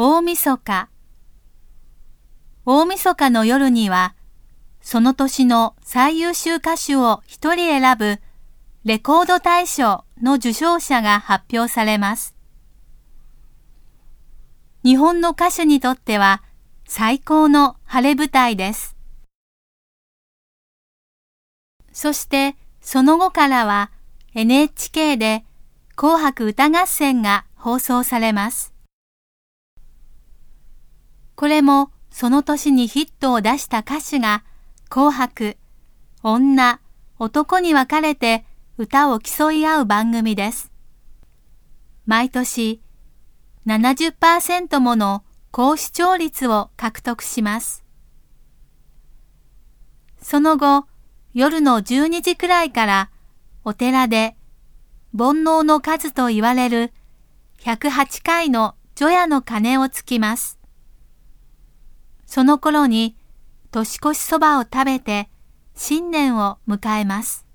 大晦日。大晦日の夜には、その年の最優秀歌手を一人選ぶレコード大賞の受賞者が発表されます。日本の歌手にとっては最高の晴れ舞台です。そしてその後からは NHK で紅白歌合戦が放送されます。これもその年にヒットを出した歌手が紅白、女、男に分かれて歌を競い合う番組です。毎年70%もの高視聴率を獲得します。その後、夜の12時くらいからお寺で煩悩の数と言われる108回の除夜の鐘をつきます。その頃に年越しそばを食べて新年を迎えます。